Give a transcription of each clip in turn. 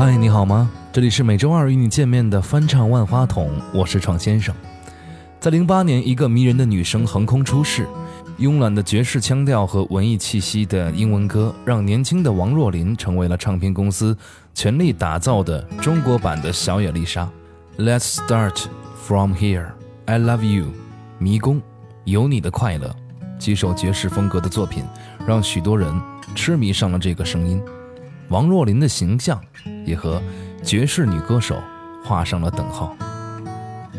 嗨，你好吗？这里是每周二与你见面的翻唱万花筒，我是创先生。在零八年，一个迷人的女生横空出世，慵懒的爵士腔调和文艺气息的英文歌，让年轻的王若琳成为了唱片公司全力打造的中国版的小野丽莎。Let's start from here. I love you，迷宫，有你的快乐，几首爵士风格的作品，让许多人痴迷上了这个声音。王若琳的形象也和爵士女歌手画上了等号。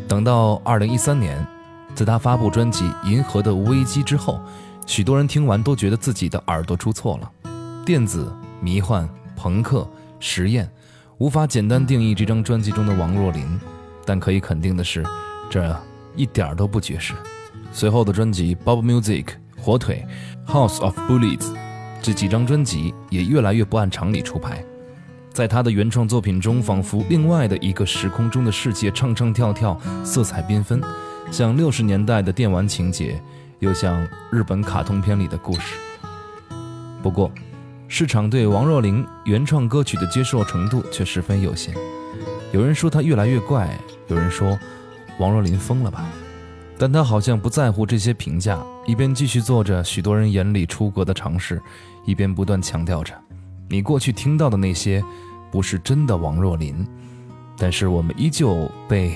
等到二零一三年，在她发布专辑《银河的危机》之后，许多人听完都觉得自己的耳朵出错了。电子、迷幻、朋克、实验，无法简单定义这张专辑中的王若琳。但可以肯定的是，这一点儿都不爵士。随后的专辑《Bob Music》、《火腿》、《House of Bullies》。这几张专辑也越来越不按常理出牌，在他的原创作品中，仿佛另外的一个时空中的世界，唱唱跳跳，色彩缤纷，像六十年代的电玩情节，又像日本卡通片里的故事。不过，市场对王若琳原创歌曲的接受程度却十分有限。有人说她越来越怪，有人说王若琳疯了吧。但他好像不在乎这些评价，一边继续做着许多人眼里出格的尝试，一边不断强调着：“你过去听到的那些，不是真的王若琳，但是我们依旧被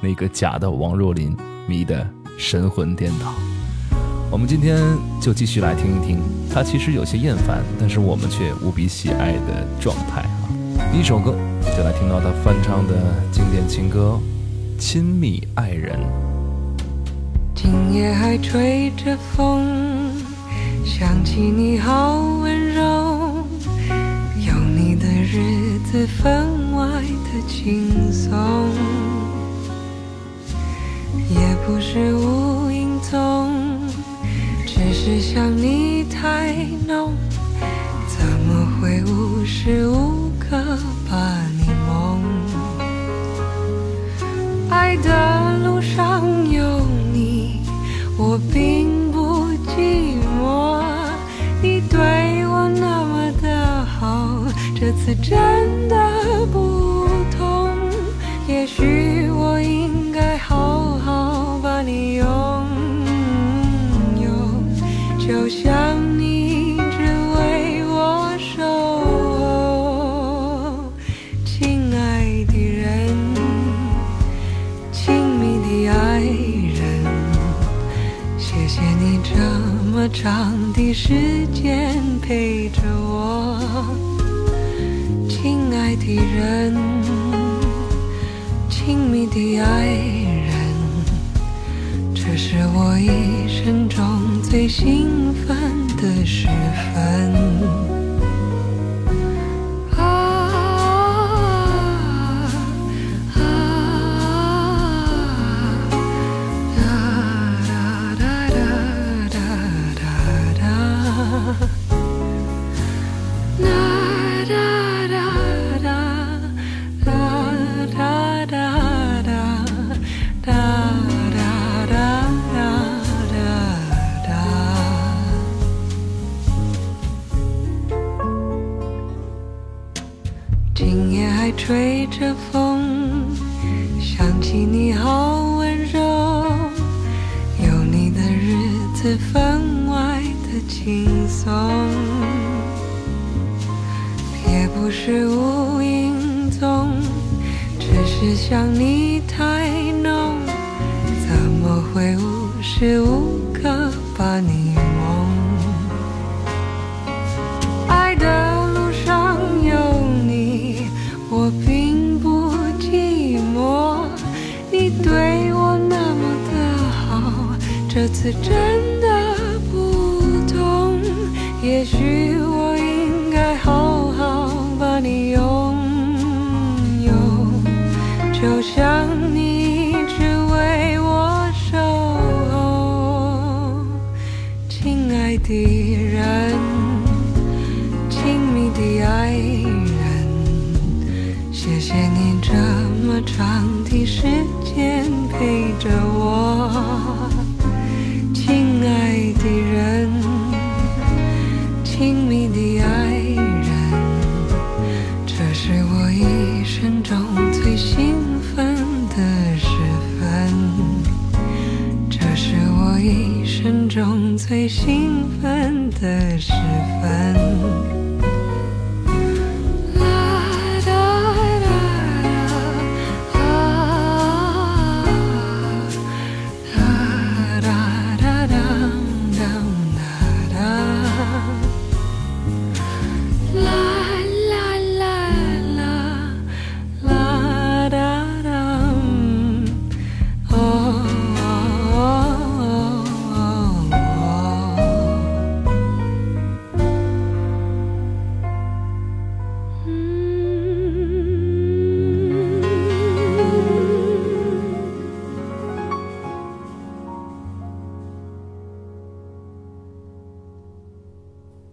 那个假的王若琳迷得神魂颠倒。”我们今天就继续来听一听，他其实有些厌烦，但是我们却无比喜爱的状态啊！第一首歌就来听到他翻唱的经典情歌《亲密爱人》。今夜还吹着风，想起你好温柔，日子分外的轻松，也不是无影踪，只是想你太浓，怎么会无时无刻把你梦？爱的路上有你。我并不寂寞，这次真的不同。也许次真的不同，也许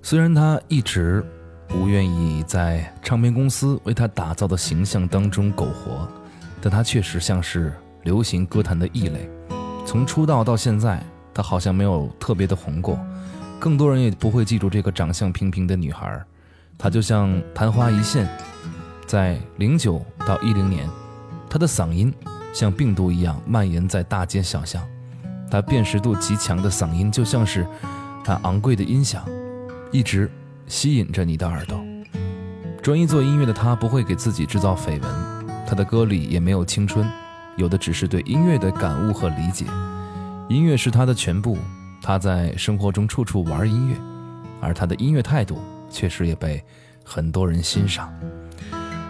虽然他一直不愿意在唱片公司为他打造的形象当中苟活，但他确实像是流行歌坛的异类。从出道到现在，他好像没有特别的红过，更多人也不会记住这个长相平平的女孩。她就像昙花一现，在零九到一零年，她的嗓音像病毒一样蔓延在大街小巷。她辨识度极强的嗓音，就像是她昂贵的音响，一直吸引着你的耳朵。专一做音乐的他不会给自己制造绯闻，他的歌里也没有青春，有的只是对音乐的感悟和理解。音乐是他的全部，他在生活中处处玩音乐，而他的音乐态度确实也被很多人欣赏。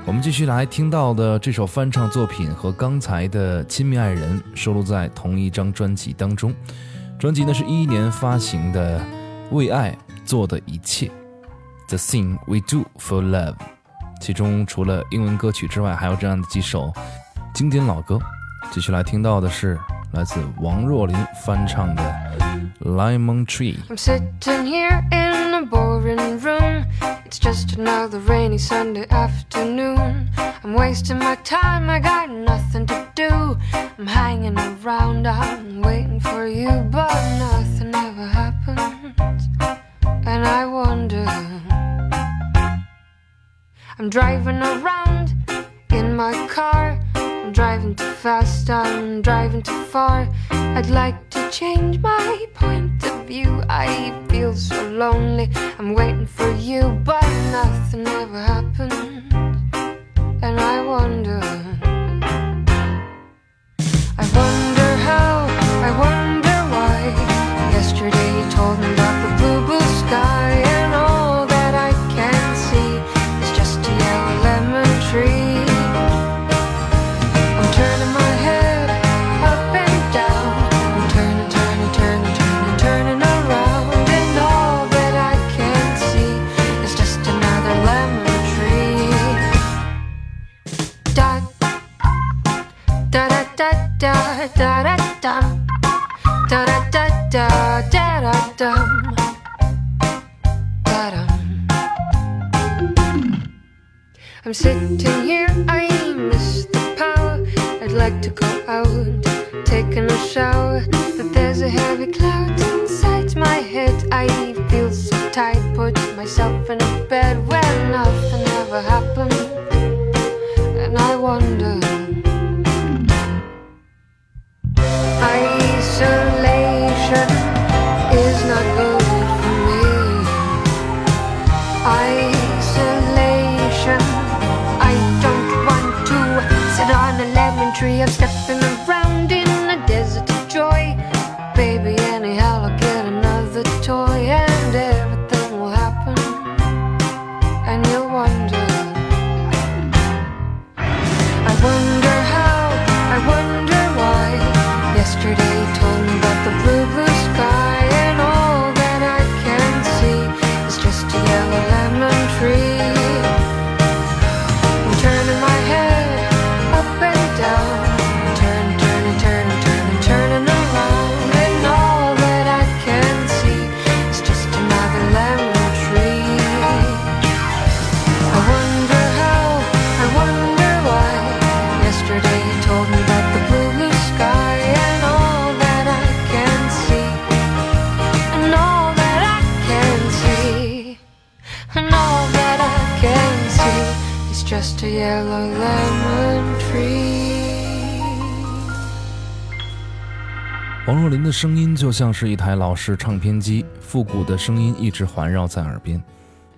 我们继续来听到的这首翻唱作品和刚才的《亲密爱人》收录在同一张专辑当中，专辑呢是一一年发行的《为爱做的一切》，The Thing We Do for Love。其中除了英文歌曲之外，还有这样的几首经典老歌。继续来听到的是来自王若琳翻唱的《Lemon Tree》。 I'm sitting here in a boring room. It's just another rainy Sunday afternoon. I'm wasting my time, I got nothing to do. I'm hanging around, I'm waiting for you, but nothing ever happens. And I wonder. I'm driving around in my car. I'm driving too fast, I'm driving too far. I'd like to change my point of view. I feel so lonely. I'm waiting for you, but nothing ever happened. And I wonder. I wonder how, I wonder why. Yesterday you told me sitting here, 的声音就像是一台老式唱片机，复古的声音一直环绕在耳边。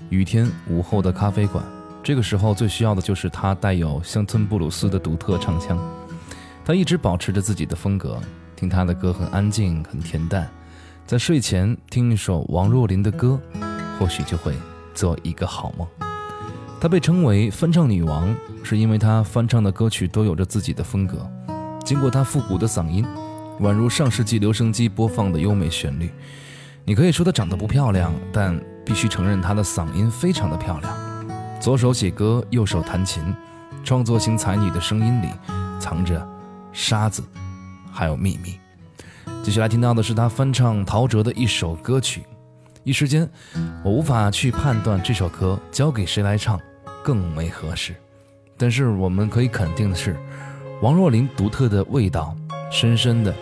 雨天午后的咖啡馆，这个时候最需要的就是她带有乡村布鲁斯的独特唱腔。她一直保持着自己的风格，听她的歌很安静，很恬淡。在睡前听一首王若琳的歌，或许就会做一个好梦。她被称为翻唱女王，是因为她翻唱的歌曲都有着自己的风格。经过她复古的嗓音。宛如上世纪留声机播放的优美旋律，你可以说她长得不漂亮，但必须承认她的嗓音非常的漂亮。左手写歌，右手弹琴，创作型才女的声音里藏着沙子，还有秘密。接下来听到的是她翻唱陶喆的一首歌曲，一时间我无法去判断这首歌交给谁来唱更为合适。但是我们可以肯定的是，王若琳独特的味道。深深的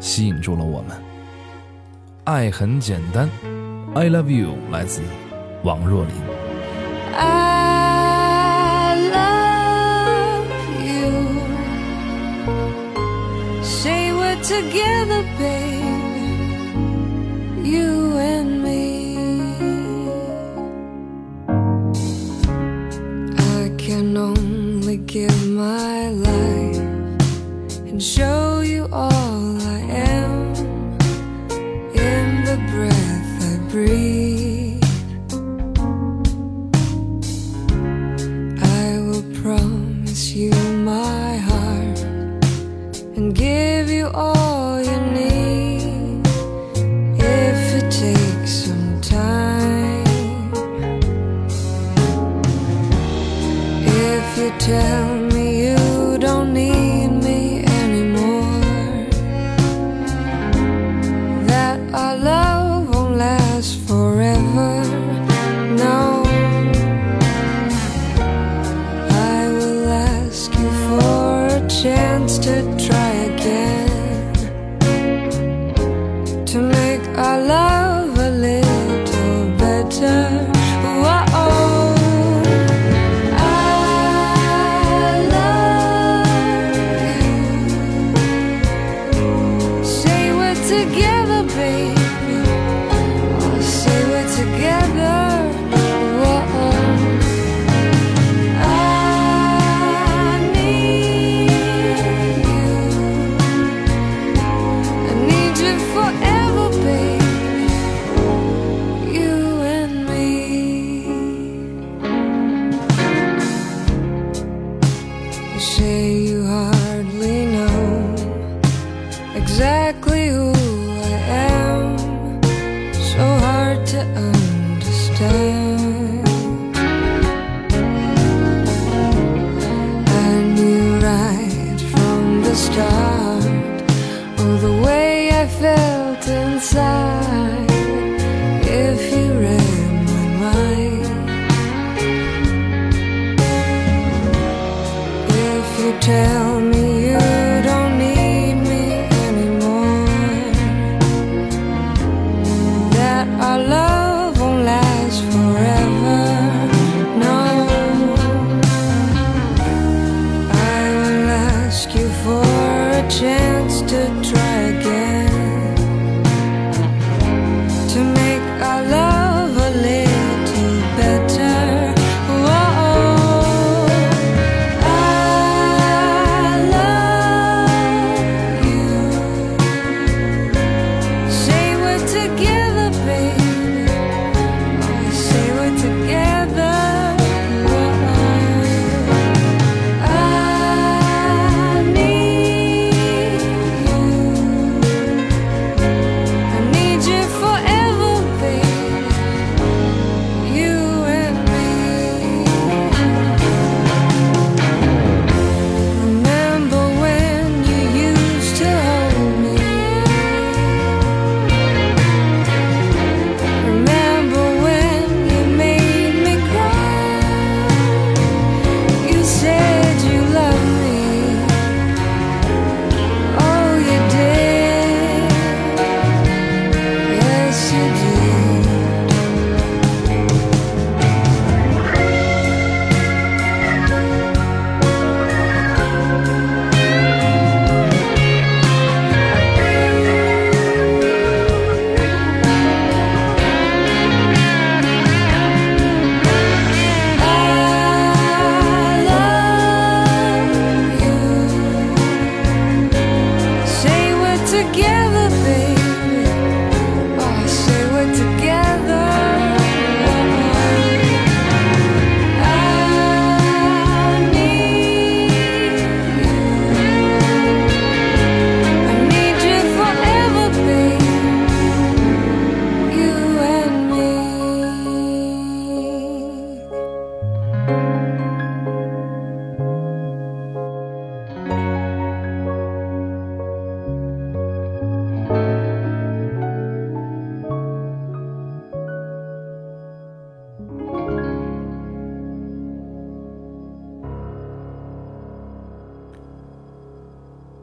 吸引住了我们。爱很简单，I love you，来自王若琳。I love you. Say we're together, baby. Love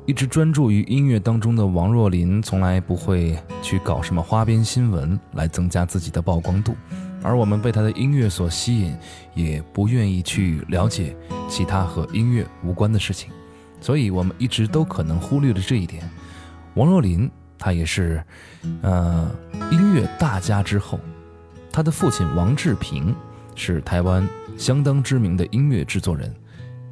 一直专注于音乐当中的王若琳，从来不会去搞什么花边新闻来增加自己的曝光度，而我们被她的音乐所吸引，也不愿意去了解其他和音乐无关的事情，所以我们一直都可能忽略了这一点。王若琳，她也是，呃，音乐大家之后，她的父亲王志平是台湾相当知名的音乐制作人，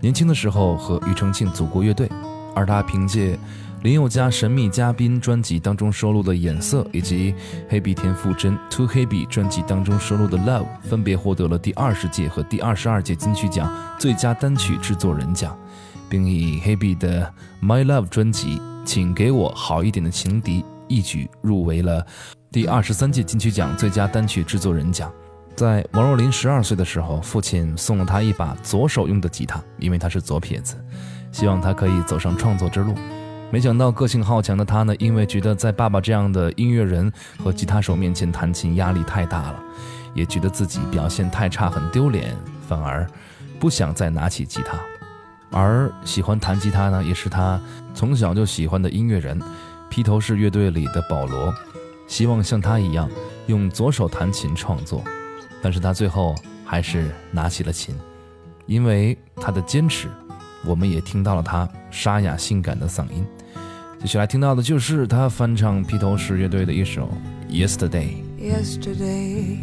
年轻的时候和庾澄庆组过乐队。而他凭借林宥嘉《神秘嘉宾》专辑当中收录的《眼色》，以及黑笔田馥甄《Too Heavy》专辑当中收录的《Love》，分别获得了第二十届和第二十二届金曲奖最佳单曲制作人奖，并以黑笔的《My Love》专辑《请给我好一点的情敌》一举入围了第二十三届金曲奖最佳单曲制作人奖。在王若琳十二岁的时候，父亲送了她一把左手用的吉他，因为她是左撇子。希望他可以走上创作之路，没想到个性好强的他呢，因为觉得在爸爸这样的音乐人和吉他手面前弹琴压力太大了，也觉得自己表现太差很丢脸，反而不想再拿起吉他。而喜欢弹吉他呢，也是他从小就喜欢的音乐人，披头士乐队里的保罗，希望像他一样用左手弹琴创作，但是他最后还是拿起了琴，因为他的坚持。我们也听到了他沙哑性感的嗓音，接下来听到的就是他翻唱披头士乐队的一首《Yesterday》。Yesterday,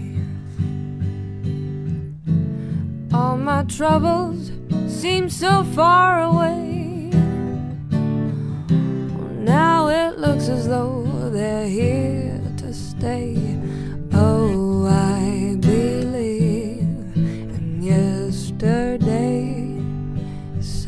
all my troubles seem so far away. Now it looks as though they're here to stay.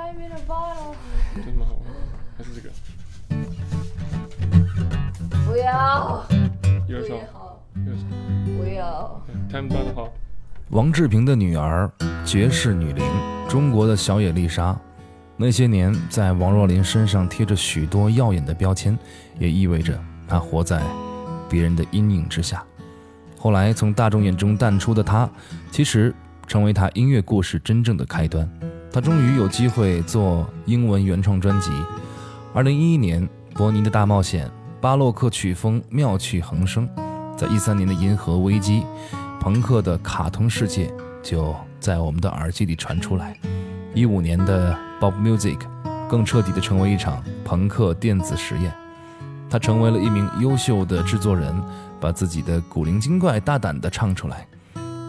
Time in a bottle. 真蛮好玩，还是这个。不要，右手，右手，不要。王志平的女儿，绝世女伶，中国的小野丽莎。那些年，在王若琳身上贴着许多耀眼的标签，也意味着她活在别人的阴影之下。后来从大众眼中淡出的她，其实成为她音乐故事真正的开端。他终于有机会做英文原创专辑。二零一一年，《伯尼的大冒险》。巴洛克曲风妙趣横生，在一三年的《银河危机》，朋克的卡通世界就在我们的耳机里传出来。一五年的《Bob Music》更彻底的成为一场朋克电子实验。他成为了一名优秀的制作人，把自己的古灵精怪大胆地唱出来。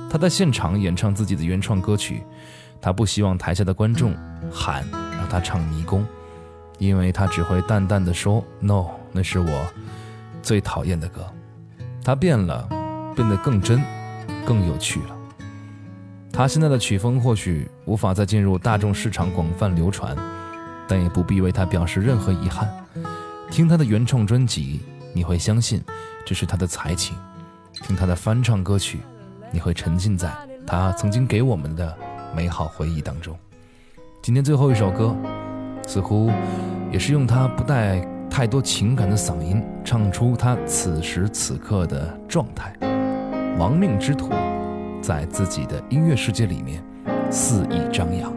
他在现场演唱自己的原创歌曲，他不希望台下的观众喊让他唱迷宫，因为他只会淡淡的说 “No”。那是我最讨厌的歌。他变了，变得更真，更有趣了。他现在的曲风或许无法再进入大众市场广泛流传，但也不必为他表示任何遗憾。听他的原创专辑，你会相信这是他的才情；听他的翻唱歌曲，你会沉浸在他曾经给我们的美好回忆当中。今天最后一首歌，似乎也是用他不带太多情感的嗓音，唱出他此时此刻的状态。亡命之徒。在自己的音乐世界里面肆意张扬，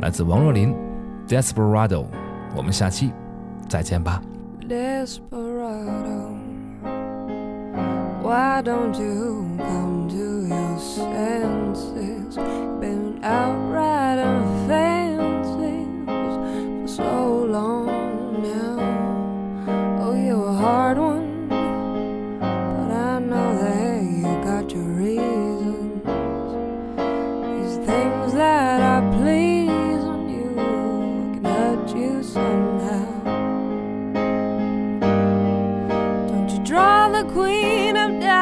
来自王若琳《Desperado》，我们下期再见吧。Desperado, why don't you come to your senses? Out riding fancies for so long now. Oh, you're a hard one, but I know that you got your reasons. These things that I please on you can hurt you somehow. Don't you draw the queen of diamonds,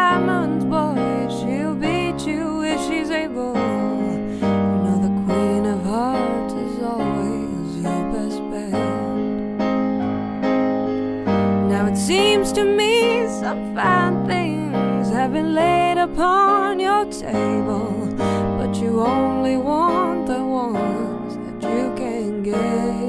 seems to me some fine things have been laid upon your table, but you only want the ones that you can get